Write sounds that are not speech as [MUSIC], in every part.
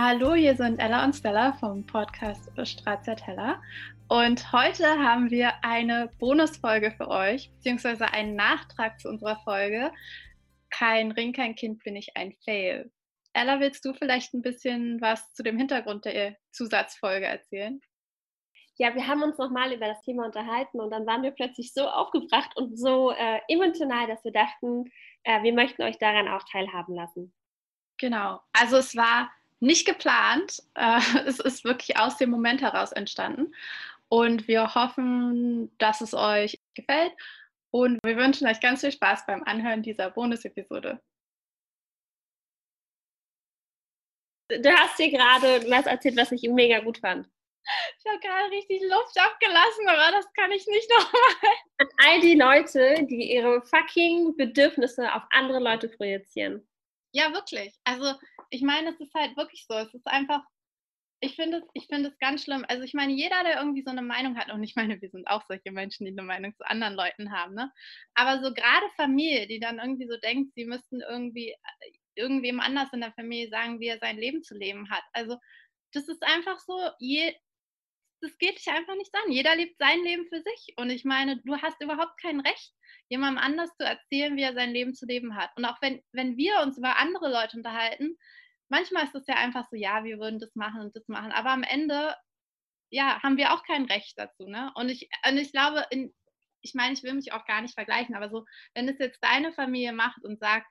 Hallo, hier sind Ella und Stella vom Podcast Stracciatella. Und heute haben wir eine Bonusfolge für euch, beziehungsweise einen Nachtrag zu unserer Folge. Kein Ring, kein Kind bin ich ein Fail. Ella, willst du vielleicht ein bisschen was zu dem Hintergrund der Zusatzfolge erzählen? Ja, wir haben uns nochmal über das Thema unterhalten und dann waren wir plötzlich so aufgebracht und so äh, emotional, dass wir dachten, äh, wir möchten euch daran auch teilhaben lassen. Genau. Also es war nicht geplant. Äh, [LAUGHS] es ist wirklich aus dem Moment heraus entstanden. Und wir hoffen, dass es euch gefällt. Und wir wünschen euch ganz viel Spaß beim Anhören dieser Bonus-Episode. Du hast dir gerade was erzählt, was ich mega gut fand. Ich habe gerade richtig Luft abgelassen, aber das kann ich nicht [LAUGHS] nochmal. An all die Leute, die ihre fucking Bedürfnisse auf andere Leute projizieren. Ja, wirklich. Also ich meine, es ist halt wirklich so. Es ist einfach, ich finde es, ich es ganz schlimm. Also ich meine, jeder, der irgendwie so eine Meinung hat, und ich meine, wir sind auch solche Menschen, die eine Meinung zu anderen Leuten haben, ne? Aber so gerade Familie, die dann irgendwie so denkt, sie müssten irgendwie äh, irgendwem anders in der Familie sagen, wie er sein Leben zu leben hat. Also das ist einfach so, je, das geht dich einfach nicht an. Jeder lebt sein Leben für sich. Und ich meine, du hast überhaupt kein Recht, jemandem anders zu erzählen, wie er sein Leben zu leben hat. Und auch wenn, wenn wir uns über andere Leute unterhalten, manchmal ist es ja einfach so, ja, wir würden das machen und das machen. Aber am Ende, ja, haben wir auch kein Recht dazu. Ne? Und, ich, und ich glaube, in, ich meine, ich will mich auch gar nicht vergleichen, aber so, wenn es jetzt deine Familie macht und sagt,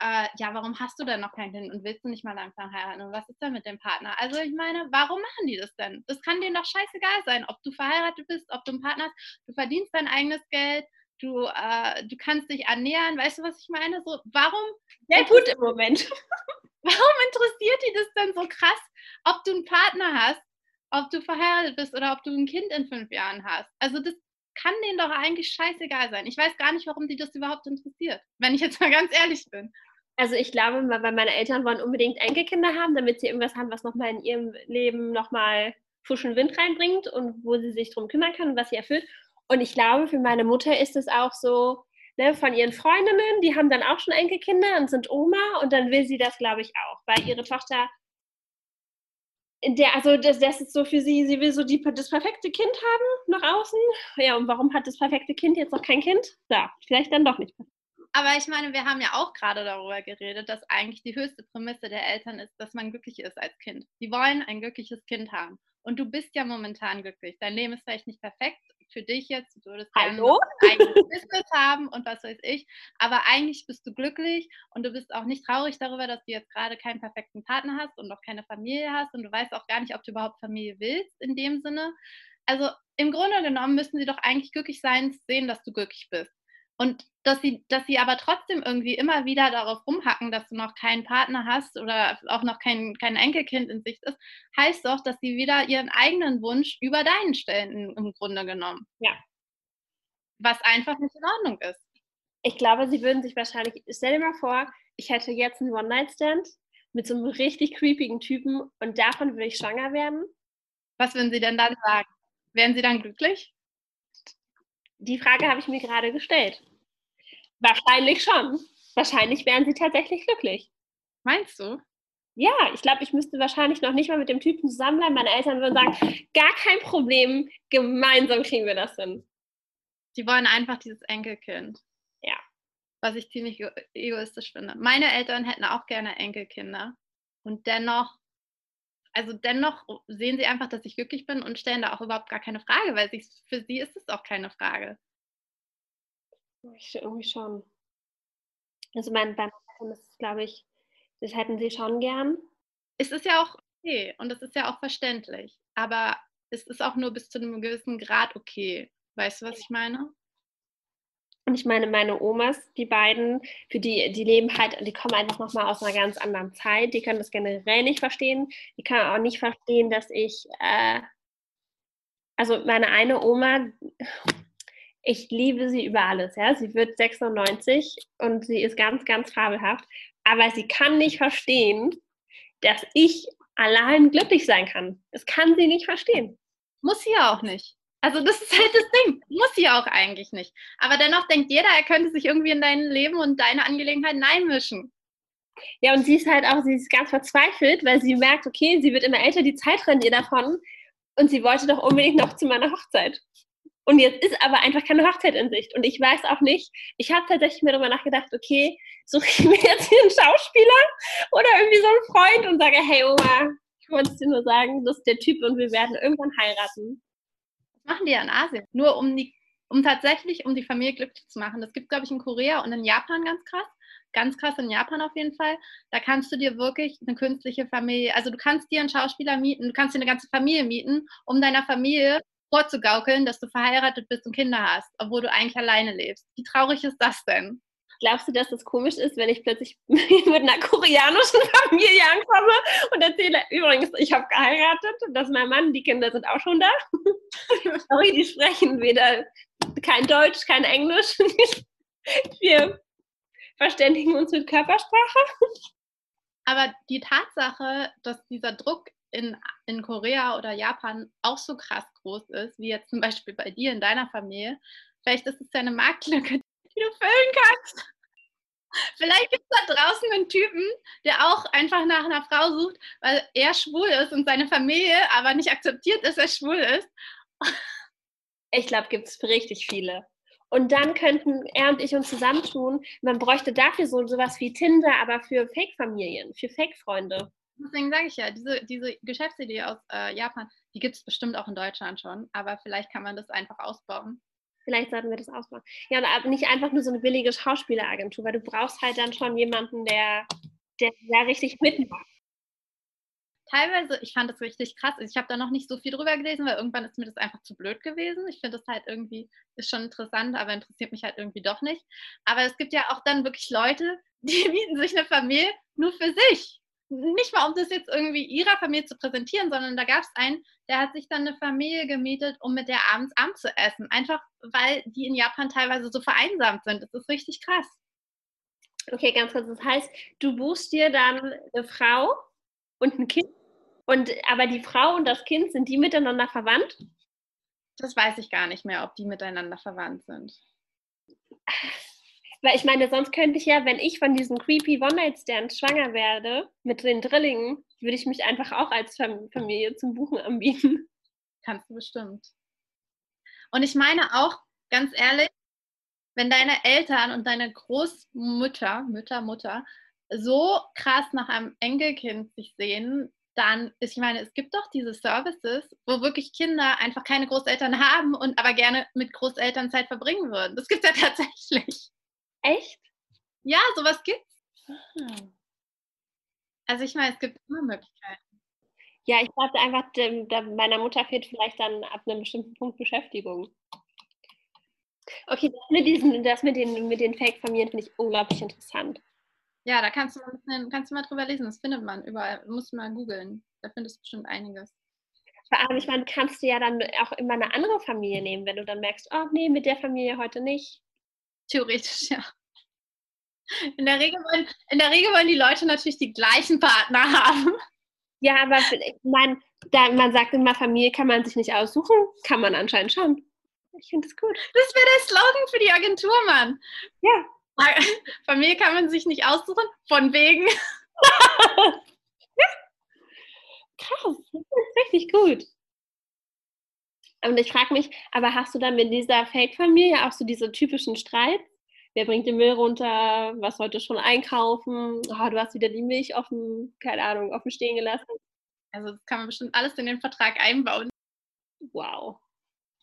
äh, ja, warum hast du denn noch kein Kind und willst du nicht mal langsam heiraten und was ist denn mit dem Partner? Also ich meine, warum machen die das denn? Das kann denen doch scheißegal sein, ob du verheiratet bist, ob du einen Partner hast, du verdienst dein eigenes Geld, du, äh, du kannst dich ernähren, weißt du, was ich meine? So, warum? Sehr gut im Moment. [LAUGHS] warum interessiert die das denn so krass, ob du einen Partner hast, ob du verheiratet bist oder ob du ein Kind in fünf Jahren hast? Also das kann denen doch eigentlich scheißegal sein. Ich weiß gar nicht, warum die das überhaupt interessiert, wenn ich jetzt mal ganz ehrlich bin. Also ich glaube, weil meine Eltern wollen unbedingt Enkelkinder haben, damit sie irgendwas haben, was nochmal in ihrem Leben nochmal frischen Wind reinbringt und wo sie sich drum kümmern kann und was sie erfüllt. Und ich glaube, für meine Mutter ist es auch so, ne, von ihren Freundinnen, die haben dann auch schon Enkelkinder und sind Oma und dann will sie das, glaube ich, auch, weil ihre Tochter der, also das, das, ist so für sie, sie will so die, das perfekte Kind haben nach außen. Ja, und warum hat das perfekte Kind jetzt noch kein Kind? Ja, vielleicht dann doch nicht. Aber ich meine, wir haben ja auch gerade darüber geredet, dass eigentlich die höchste Prämisse der Eltern ist, dass man glücklich ist als Kind. Sie wollen ein glückliches Kind haben. Und du bist ja momentan glücklich. Dein Leben ist vielleicht nicht perfekt für dich jetzt. Du würdest gerne ein eigenes Business haben und was weiß ich. Aber eigentlich bist du glücklich und du bist auch nicht traurig darüber, dass du jetzt gerade keinen perfekten Partner hast und noch keine Familie hast und du weißt auch gar nicht, ob du überhaupt Familie willst in dem Sinne. Also im Grunde genommen müssen sie doch eigentlich glücklich sein, sehen, dass du glücklich bist. Und dass sie, dass sie aber trotzdem irgendwie immer wieder darauf rumhacken, dass du noch keinen Partner hast oder auch noch kein, kein Enkelkind in Sicht ist, heißt doch, dass sie wieder ihren eigenen Wunsch über deinen stellen, im Grunde genommen. Ja. Was einfach nicht in Ordnung ist. Ich glaube, sie würden sich wahrscheinlich, stell dir mal vor, ich hätte jetzt einen One-Night-Stand mit so einem richtig creepigen Typen und davon würde ich schwanger werden. Was würden sie denn dann sagen? Wären sie dann glücklich? Die Frage habe ich mir gerade gestellt. Wahrscheinlich schon. Wahrscheinlich wären sie tatsächlich glücklich. Meinst du? Ja, ich glaube, ich müsste wahrscheinlich noch nicht mal mit dem Typen zusammenbleiben. Meine Eltern würden sagen, gar kein Problem, gemeinsam kriegen wir das hin. Die wollen einfach dieses Enkelkind. Ja. Was ich ziemlich egoistisch finde. Meine Eltern hätten auch gerne Enkelkinder. Und dennoch, also dennoch sehen sie einfach, dass ich glücklich bin und stellen da auch überhaupt gar keine Frage, weil sie, für sie ist es auch keine Frage. Ich irgendwie schon. Also mein, beim Eltern ist es, glaube ich, das hätten sie schon gern. Es ist ja auch okay und es ist ja auch verständlich. Aber es ist auch nur bis zu einem gewissen Grad okay. Weißt du, was ich meine? Und ich meine, meine Omas, die beiden, für die, die leben halt, die kommen einfach nochmal aus einer ganz anderen Zeit. Die können das generell nicht verstehen. Die können auch nicht verstehen, dass ich, äh, also meine eine Oma, ich liebe sie über alles. Ja? Sie wird 96 und sie ist ganz, ganz fabelhaft. Aber sie kann nicht verstehen, dass ich allein glücklich sein kann. Das kann sie nicht verstehen. Muss sie ja auch nicht. Also das ist halt das Ding. Muss sie auch eigentlich nicht. Aber dennoch denkt jeder, er könnte sich irgendwie in dein Leben und deine Angelegenheiten einmischen. Ja, und sie ist halt auch, sie ist ganz verzweifelt, weil sie merkt, okay, sie wird immer älter, die Zeit rennt ihr davon. Und sie wollte doch unbedingt noch zu meiner Hochzeit. Und jetzt ist aber einfach keine Hochzeit in Sicht. Und ich weiß auch nicht, ich habe tatsächlich mir darüber nachgedacht, okay, suche ich [LAUGHS] mir jetzt hier einen Schauspieler oder irgendwie so einen Freund und sage, hey Oma, ich wollte dir nur sagen, das ist der Typ und wir werden irgendwann heiraten. Was machen die ja in Asien? Nur um die, um tatsächlich, um die Familie glücklich zu machen. Das gibt, glaube ich, in Korea und in Japan ganz krass. Ganz krass in Japan auf jeden Fall. Da kannst du dir wirklich eine künstliche Familie, also du kannst dir einen Schauspieler mieten, du kannst dir eine ganze Familie mieten, um deiner Familie vorzugaukeln, dass du verheiratet bist und Kinder hast, obwohl du eigentlich alleine lebst. Wie traurig ist das denn? Glaubst du, dass das komisch ist, wenn ich plötzlich [LAUGHS] mit einer koreanischen Familie ankomme und erzähle, übrigens, ich habe geheiratet, dass mein Mann, die Kinder sind auch schon da. [LAUGHS] Sorry, die sprechen weder kein Deutsch, kein Englisch. [LAUGHS] Wir verständigen uns mit Körpersprache. Aber die Tatsache, dass dieser Druck in, in Korea oder Japan auch so krass groß ist, wie jetzt zum Beispiel bei dir in deiner Familie, vielleicht ist es ja eine Marktlücke, die du füllen kannst. Vielleicht gibt es da draußen einen Typen, der auch einfach nach einer Frau sucht, weil er schwul ist und seine Familie aber nicht akzeptiert, dass er schwul ist. Ich glaube, gibt es richtig viele. Und dann könnten er und ich uns zusammentun. Man bräuchte dafür so sowas wie Tinder, aber für Fake-Familien, für Fake-Freunde. Deswegen sage ich ja, diese, diese Geschäftsidee aus äh, Japan, die gibt es bestimmt auch in Deutschland schon, aber vielleicht kann man das einfach ausbauen. Vielleicht sollten wir das ausbauen. Ja, aber nicht einfach nur so eine billige Schauspieleragentur, weil du brauchst halt dann schon jemanden, der, der da richtig mitmacht. Teilweise, ich fand das richtig krass. Ich habe da noch nicht so viel drüber gelesen, weil irgendwann ist mir das einfach zu blöd gewesen. Ich finde das halt irgendwie, ist schon interessant, aber interessiert mich halt irgendwie doch nicht. Aber es gibt ja auch dann wirklich Leute, [LAUGHS] die mieten sich eine Familie nur für sich nicht mal, um das jetzt irgendwie ihrer Familie zu präsentieren, sondern da gab es einen, der hat sich dann eine Familie gemietet, um mit der abends Abend zu essen. Einfach, weil die in Japan teilweise so vereinsamt sind. Das ist richtig krass. Okay, ganz kurz. Das heißt, du buchst dir dann eine Frau und ein Kind. Und, aber die Frau und das Kind, sind die miteinander verwandt? Das weiß ich gar nicht mehr, ob die miteinander verwandt sind. [LAUGHS] Weil ich meine, sonst könnte ich ja, wenn ich von diesen creepy One-Night-Stands schwanger werde, mit den Drillingen, würde ich mich einfach auch als Familie zum Buchen anbieten. Kannst du bestimmt. Und ich meine auch, ganz ehrlich, wenn deine Eltern und deine Großmutter, Mütter, Mutter, so krass nach einem Enkelkind sich sehen, dann ist, ich meine, es gibt doch diese Services, wo wirklich Kinder einfach keine Großeltern haben und aber gerne mit Großeltern Zeit verbringen würden. Das gibt es ja [LAUGHS] tatsächlich. Echt? Ja, sowas gibt's. Also ich meine, es gibt immer Möglichkeiten. Ja, ich glaube einfach, meiner Mutter fehlt vielleicht dann ab einem bestimmten Punkt Beschäftigung. Okay, das mit, diesen, das mit den, mit den Fake-Familien finde ich unglaublich interessant. Ja, da kannst du, mal bisschen, kannst du mal drüber lesen. Das findet man überall. Musst du mal googeln. Da findest du bestimmt einiges. Vor allem, ich meine, kannst du ja dann auch immer eine andere Familie nehmen, wenn du dann merkst, oh nee, mit der Familie heute nicht. Theoretisch, ja. In der, Regel wollen, in der Regel wollen die Leute natürlich die gleichen Partner haben. Ja, aber ich meine, man sagt immer, Familie kann man sich nicht aussuchen. Kann man anscheinend schon. Ich finde das gut. Das wäre der Slogan für die Agentur, Mann. Ja. [LAUGHS] Familie kann man sich nicht aussuchen, von wegen. [LAUGHS] ja. Krass, das ist richtig gut. Und ich frage mich, aber hast du dann mit dieser Fake-Familie auch so diese typischen Streits? Wer bringt den Müll runter? Was heute schon einkaufen? Oh, du hast wieder die Milch offen, keine Ahnung, offen stehen gelassen. Also das kann man bestimmt alles in den Vertrag einbauen. Wow.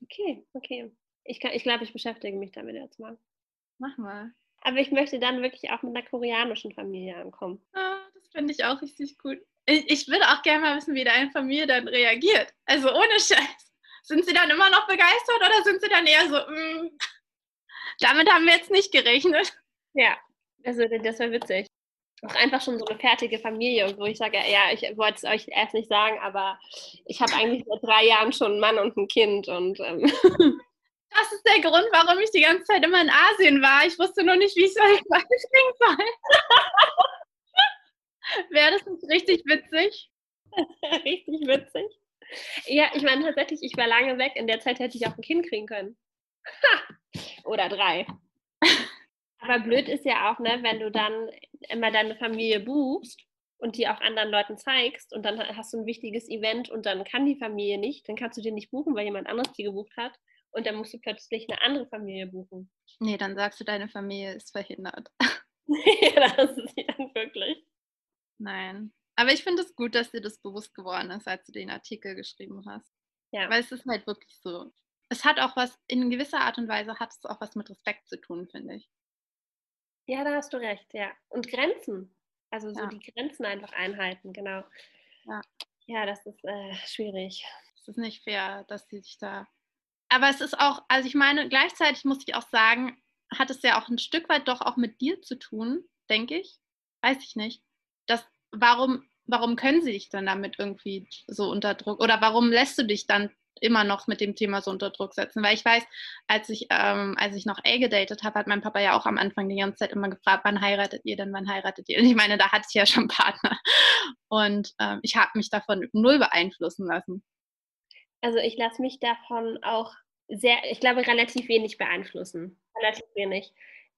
Okay, okay. Ich, ich glaube, ich beschäftige mich damit jetzt mal. Mach mal. Aber ich möchte dann wirklich auch mit einer koreanischen Familie ankommen. Ah, das finde ich auch richtig gut. Ich, ich würde auch gerne mal wissen, wie deine Familie dann reagiert. Also ohne Scheiß. Sind sie dann immer noch begeistert oder sind sie dann eher so, mm, damit haben wir jetzt nicht gerechnet? Ja, also das wäre witzig. Auch einfach schon so eine fertige Familie, wo ich sage, ja, ich wollte es euch erst nicht sagen, aber ich habe eigentlich seit drei Jahren schon einen Mann und ein Kind und ähm. [LAUGHS] Das ist der Grund, warum ich die ganze Zeit immer in Asien war. Ich wusste nur nicht, wie ich es euch beibringen soll. [LAUGHS] [LAUGHS] Wäre das nicht richtig witzig? richtig witzig. Ja, ich meine tatsächlich, ich war lange weg. In der Zeit hätte ich auch ein Kind kriegen können. Ha! Oder drei. [LAUGHS] Aber blöd ist ja auch, ne, wenn du dann immer deine Familie buchst und die auch anderen Leuten zeigst und dann hast du ein wichtiges Event und dann kann die Familie nicht, dann kannst du die nicht buchen, weil jemand anderes die gebucht hat und dann musst du plötzlich eine andere Familie buchen. Nee, dann sagst du, deine Familie ist verhindert. [LAUGHS] [LAUGHS] ja, das ist sie dann wirklich. Nein. Aber ich finde es gut, dass dir das bewusst geworden ist, als du den Artikel geschrieben hast. Ja. Weil es ist halt wirklich so. Es hat auch was, in gewisser Art und Weise hat es auch was mit Respekt zu tun, finde ich. Ja, da hast du recht, ja. Und Grenzen. Also so ja. die Grenzen einfach einhalten, genau. Ja, ja das ist äh, schwierig. Es ist nicht fair, dass sie sich da. Aber es ist auch, also ich meine, gleichzeitig muss ich auch sagen, hat es ja auch ein Stück weit doch auch mit dir zu tun, denke ich. Weiß ich nicht. Das, warum, warum können sie dich dann damit irgendwie so unter Druck oder warum lässt du dich dann immer noch mit dem Thema so unter Druck setzen. Weil ich weiß, als ich, ähm, als ich noch A gedatet habe, hat mein Papa ja auch am Anfang die ganze Zeit immer gefragt, wann heiratet ihr denn, wann heiratet ihr? Und ich meine, da hatte ich ja schon Partner. Und ähm, ich habe mich davon null beeinflussen lassen. Also ich lasse mich davon auch sehr, ich glaube, relativ wenig beeinflussen. Relativ wenig.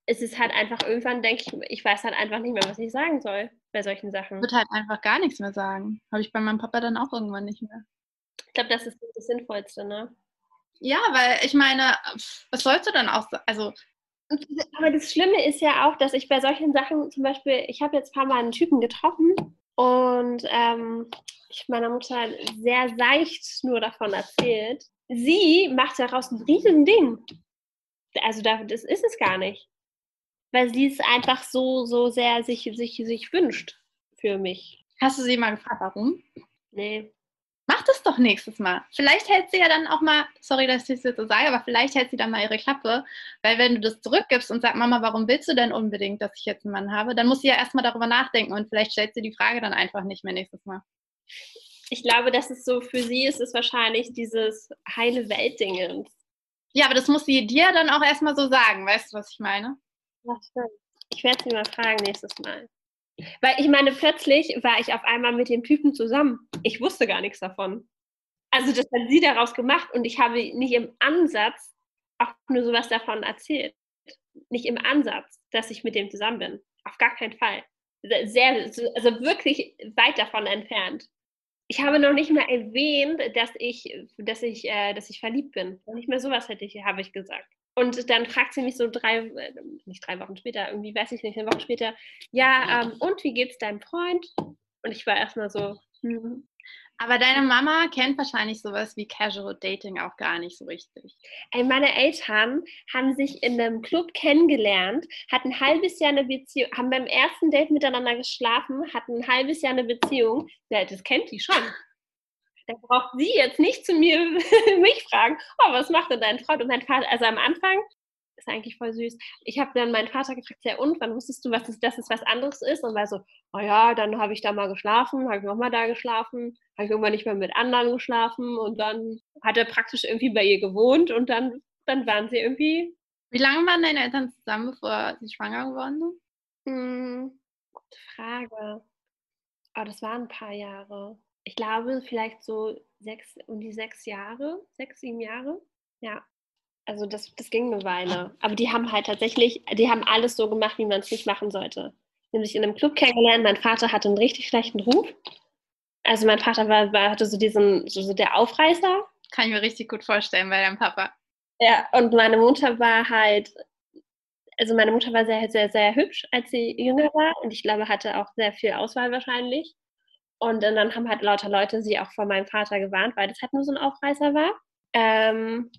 Es ist halt einfach, irgendwann denke ich, ich weiß halt einfach nicht mehr, was ich sagen soll bei solchen Sachen. Ich würde halt einfach gar nichts mehr sagen. Habe ich bei meinem Papa dann auch irgendwann nicht mehr. Ich glaube, das ist das Sinnvollste, ne? Ja, weil ich meine, was sollst du dann auch sagen? Also, aber das Schlimme ist ja auch, dass ich bei solchen Sachen, zum Beispiel, ich habe jetzt ein paar Mal einen Typen getroffen und ähm, ich meiner Mutter sehr seicht nur davon erzählt. Sie macht daraus ein riesen Ding. Also das ist es gar nicht. Weil sie es einfach so, so sehr sich, sich, sich wünscht für mich. Hast du sie mal gefragt, warum? Nee. Mach das doch nächstes Mal. Vielleicht hält sie ja dann auch mal, sorry, dass ich es jetzt so sage, aber vielleicht hält sie dann mal ihre Klappe. Weil wenn du das zurückgibst und sagst, Mama, warum willst du denn unbedingt, dass ich jetzt einen Mann habe, dann muss sie ja erstmal darüber nachdenken und vielleicht stellt sie die Frage dann einfach nicht mehr nächstes Mal. Ich glaube, dass es so für sie ist es wahrscheinlich dieses heile Weltdingens. Ja, aber das muss sie dir dann auch erstmal so sagen, weißt du, was ich meine? Das stimmt. Ich werde sie mal fragen nächstes Mal. Weil ich meine, plötzlich war ich auf einmal mit dem Typen zusammen. Ich wusste gar nichts davon. Also das hat sie daraus gemacht und ich habe nicht im Ansatz auch nur sowas davon erzählt. Nicht im Ansatz, dass ich mit dem zusammen bin. Auf gar keinen Fall. Sehr, also wirklich weit davon entfernt. Ich habe noch nicht mal erwähnt, dass ich, dass ich, äh, dass ich verliebt bin. Nicht mehr sowas hätte ich, habe ich gesagt. Und dann fragt sie mich so drei, äh, nicht drei Wochen später, irgendwie weiß ich nicht, eine Woche später, ja, ähm, und wie geht's deinem Freund? Und ich war erstmal so, hm. Aber deine Mama kennt wahrscheinlich sowas wie Casual Dating auch gar nicht so richtig. Ey, meine Eltern haben sich in einem Club kennengelernt, hatten ein halbes Jahr eine Beziehung, haben beim ersten Date miteinander geschlafen, hatten ein halbes Jahr eine Beziehung. Ja, das kennt die schon. Da braucht sie jetzt nicht zu mir [LAUGHS] mich fragen, oh, was macht denn dein Freund? Und mein Vater, also am Anfang ist eigentlich voll süß. Ich habe dann meinen Vater gefragt, ja und, wann wusstest du, was das, dass es was anderes ist? Und war so, oh ja, dann habe ich da mal geschlafen, habe ich nochmal da geschlafen, habe ich irgendwann nicht mehr mit anderen geschlafen und dann hat er praktisch irgendwie bei ihr gewohnt und dann, dann waren sie irgendwie. Wie lange waren deine Eltern zusammen, bevor sie schwanger geworden sind? Hm, gute Frage. Oh, das waren ein paar Jahre ich glaube, vielleicht so sechs, um die sechs Jahre, sechs, sieben Jahre. Ja. Also das, das ging eine Weile. Aber die haben halt tatsächlich, die haben alles so gemacht, wie man es nicht machen sollte. Sich in einem Club kennengelernt. Mein Vater hatte einen richtig schlechten Ruf. Also mein Vater war, war hatte so diesen, so, so der Aufreißer. Kann ich mir richtig gut vorstellen bei deinem Papa. Ja, und meine Mutter war halt, also meine Mutter war sehr, sehr, sehr hübsch, als sie jünger war. Und ich glaube, hatte auch sehr viel Auswahl wahrscheinlich. Und dann haben halt lauter Leute sie auch vor meinem Vater gewarnt, weil das halt nur so ein Aufreißer war. Ähm,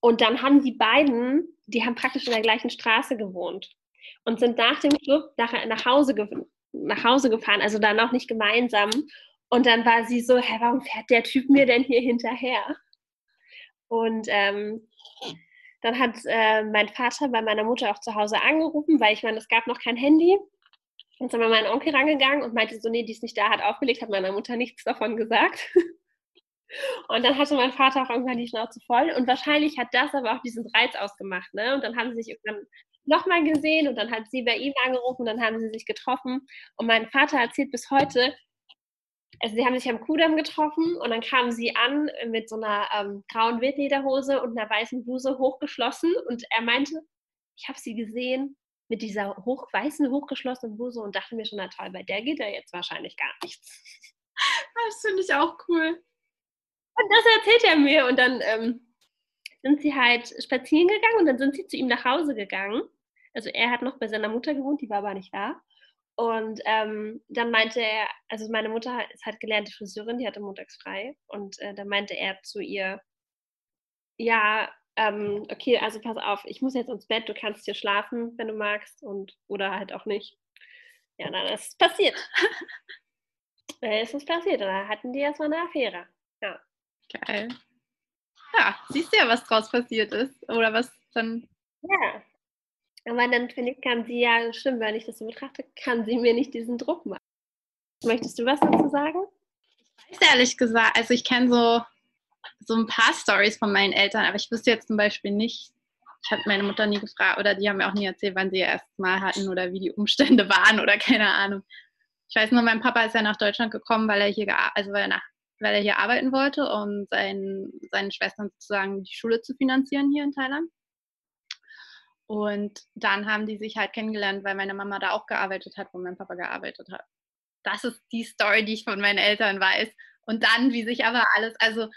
und dann haben die beiden, die haben praktisch in der gleichen Straße gewohnt und sind nach dem Club nach, nach, Hause, nach Hause gefahren, also dann auch nicht gemeinsam. Und dann war sie so, hä, warum fährt der Typ mir denn hier hinterher? Und ähm, dann hat äh, mein Vater bei meiner Mutter auch zu Hause angerufen, weil ich meine, es gab noch kein Handy. Und dann war mein Onkel rangegangen und meinte so, nee, die ist nicht da, hat aufgelegt, hat meiner Mutter nichts davon gesagt. [LAUGHS] Und dann hatte mein Vater auch irgendwann die Schnauze voll. Und wahrscheinlich hat das aber auch diesen Reiz ausgemacht. Ne? Und dann haben sie sich irgendwann nochmal gesehen und dann hat sie bei ihm angerufen und dann haben sie sich getroffen. Und mein Vater erzählt bis heute, also sie haben sich am Kudamm getroffen und dann kamen sie an mit so einer ähm, grauen Wildlederhose und einer weißen Bluse hochgeschlossen und er meinte, ich habe sie gesehen mit dieser hoch, weißen, hochgeschlossenen Hose und dachte mir schon, na toll, bei der geht ja jetzt wahrscheinlich gar nichts. [LAUGHS] Das finde ich auch cool. Und das erzählt er mir. Und dann ähm, sind sie halt spazieren gegangen und dann sind sie zu ihm nach Hause gegangen. Also er hat noch bei seiner Mutter gewohnt, die war aber nicht da. Und ähm, dann meinte er, also meine Mutter ist halt gelernte Friseurin, die hatte montags frei. Und äh, dann meinte er zu ihr, ja, ähm, okay, also pass auf, ich muss jetzt ins Bett, du kannst hier schlafen, wenn du magst, und oder halt auch nicht. Ja, dann ist es passiert. [LAUGHS] dann ist es passiert. Und dann hatten die erstmal eine Affäre. Ja. Geil. Ja, siehst du ja, was draus passiert ist. Oder was dann. Ja. Aber dann finde ich, kann sie ja, stimmt, wenn ich das so betrachte, kann sie mir nicht diesen Druck machen. Möchtest du was dazu sagen? Ich weiß ehrlich gesagt, also ich kenne so, so ein paar Stories von meinen Eltern, aber ich wüsste jetzt zum Beispiel nicht, ich habe meine Mutter nie gefragt oder die haben mir auch nie erzählt, wann sie ihr erstes Mal hatten oder wie die Umstände [LAUGHS] waren oder keine Ahnung. Ich weiß nur, mein Papa ist ja nach Deutschland gekommen, weil er hier, also weil er nach weil er hier arbeiten wollte, um seinen, seinen Schwestern sozusagen die Schule zu finanzieren hier in Thailand. Und dann haben die sich halt kennengelernt, weil meine Mama da auch gearbeitet hat, wo mein Papa gearbeitet hat. Das ist die Story, die ich von meinen Eltern weiß. Und dann, wie sich aber alles, also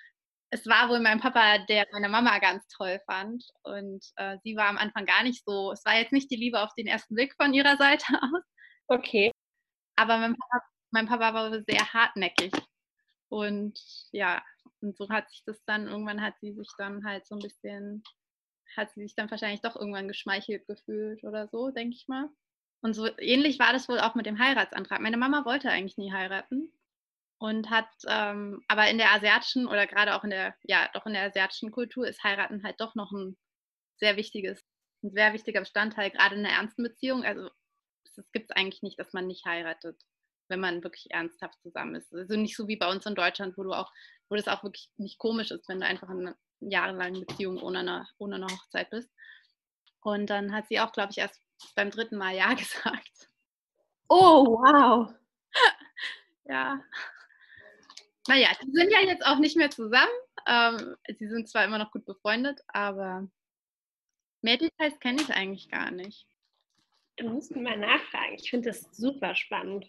es war wohl mein Papa, der meine Mama ganz toll fand. Und äh, sie war am Anfang gar nicht so, es war jetzt nicht die Liebe auf den ersten Blick von ihrer Seite [LAUGHS] aus. Okay. Aber mein Papa, mein Papa war sehr hartnäckig. Und ja, und so hat sich das dann, irgendwann hat sie sich dann halt so ein bisschen, hat sie sich dann wahrscheinlich doch irgendwann geschmeichelt gefühlt oder so, denke ich mal. Und so ähnlich war das wohl auch mit dem Heiratsantrag. Meine Mama wollte eigentlich nie heiraten und hat, ähm, aber in der asiatischen oder gerade auch in der, ja, doch in der asiatischen Kultur ist heiraten halt doch noch ein sehr wichtiges, ein sehr wichtiger Bestandteil, gerade in einer ernsten Beziehung. Also es gibt es eigentlich nicht, dass man nicht heiratet wenn man wirklich ernsthaft zusammen ist. Also nicht so wie bei uns in Deutschland, wo du auch, wo das auch wirklich nicht komisch ist, wenn du einfach in einer jahrelangen Beziehung ohne eine, ohne eine Hochzeit bist. Und dann hat sie auch, glaube ich, erst beim dritten Mal Ja [LAUGHS] gesagt. Oh, wow. ja. Naja, die sind ja jetzt auch nicht mehr zusammen. Ähm, sie sind zwar immer noch gut befreundet, aber mehr Details kenne ich eigentlich gar nicht. Du musst mal nachfragen. Ich finde das super spannend.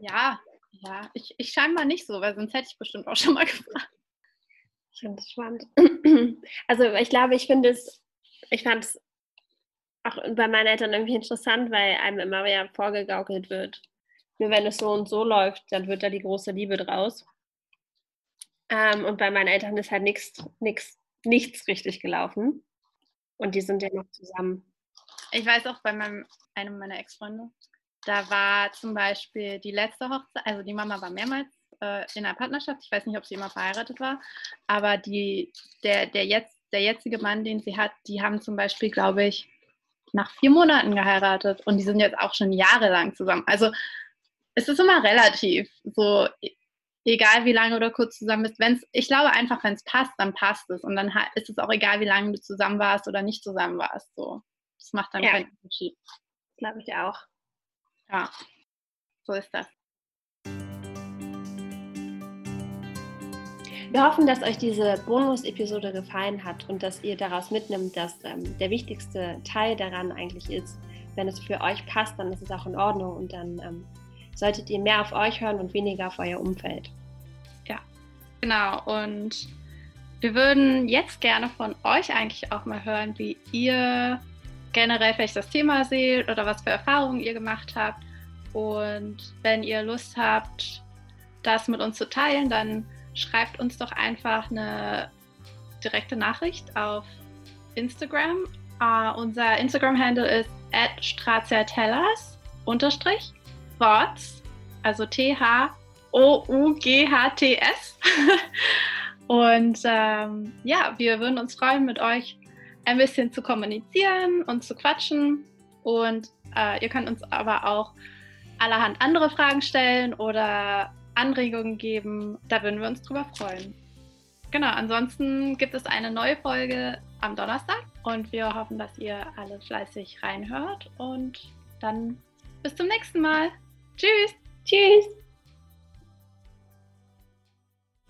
Ja, ja, ich, ich scheinbar nicht so, weil sonst hätte ich bestimmt auch schon mal [LAUGHS] gefragt. Ich finde es spannend. Also ich glaube, ich finde es, ich fand es auch bei meinen Eltern irgendwie interessant, weil einem immer mehr vorgegaukelt wird. Nur wenn es so und so läuft, dann wird da die große Liebe draus. Ähm, und bei meinen Eltern ist halt nichts, nichts, nichts richtig gelaufen. Und die sind ja noch zusammen. Ich weiß auch bei meinem, einem meiner Ex-Freunde, da war zum Beispiel die letzte Hochzeit, also die Mama war mehrmals äh, in einer Partnerschaft. Ich weiß nicht, ob sie immer verheiratet war, aber die, der, der, jetzt, der jetzige Mann, den sie hat, die haben zum Beispiel, glaube ich, nach vier Monaten geheiratet und die sind jetzt auch schon jahrelang zusammen. Also es ist immer relativ, so egal wie lange oder kurz zusammen bist. Wenn's, ich glaube einfach, wenn es passt, dann passt es und dann ist es auch egal, wie lange du zusammen warst oder nicht zusammen warst. So, das macht dann ja. keinen Unterschied. Glaube ich auch. Ja, so ist das. Wir hoffen, dass euch diese Bonus-Episode gefallen hat und dass ihr daraus mitnimmt, dass ähm, der wichtigste Teil daran eigentlich ist, wenn es für euch passt, dann ist es auch in Ordnung und dann ähm, solltet ihr mehr auf euch hören und weniger auf euer Umfeld. Ja, genau. Und wir würden jetzt gerne von euch eigentlich auch mal hören, wie ihr generell vielleicht das Thema seht oder was für Erfahrungen ihr gemacht habt. Und wenn ihr Lust habt, das mit uns zu teilen, dann schreibt uns doch einfach eine direkte Nachricht auf Instagram. Uh, unser Instagram-Handle ist at unterstrich Thoughts, also T-H-O-U-G-H-T-S. Und ähm, ja, wir würden uns freuen, mit euch ein bisschen zu kommunizieren und zu quatschen. Und äh, ihr könnt uns aber auch allerhand andere Fragen stellen oder Anregungen geben. Da würden wir uns drüber freuen. Genau, ansonsten gibt es eine neue Folge am Donnerstag und wir hoffen, dass ihr alle fleißig reinhört und dann bis zum nächsten Mal. Tschüss. Tschüss.